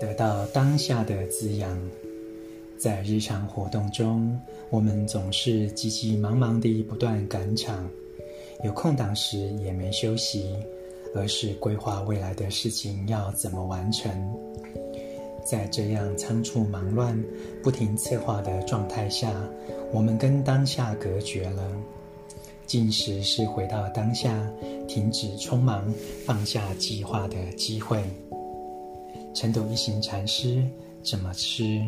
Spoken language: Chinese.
得到当下的滋养。在日常活动中，我们总是急急忙忙地不断赶场，有空档时也没休息，而是规划未来的事情要怎么完成。在这样仓促忙乱、不停策划的状态下，我们跟当下隔绝了。进食是回到当下，停止匆忙、放下计划的机会。成都一行禅师怎么吃？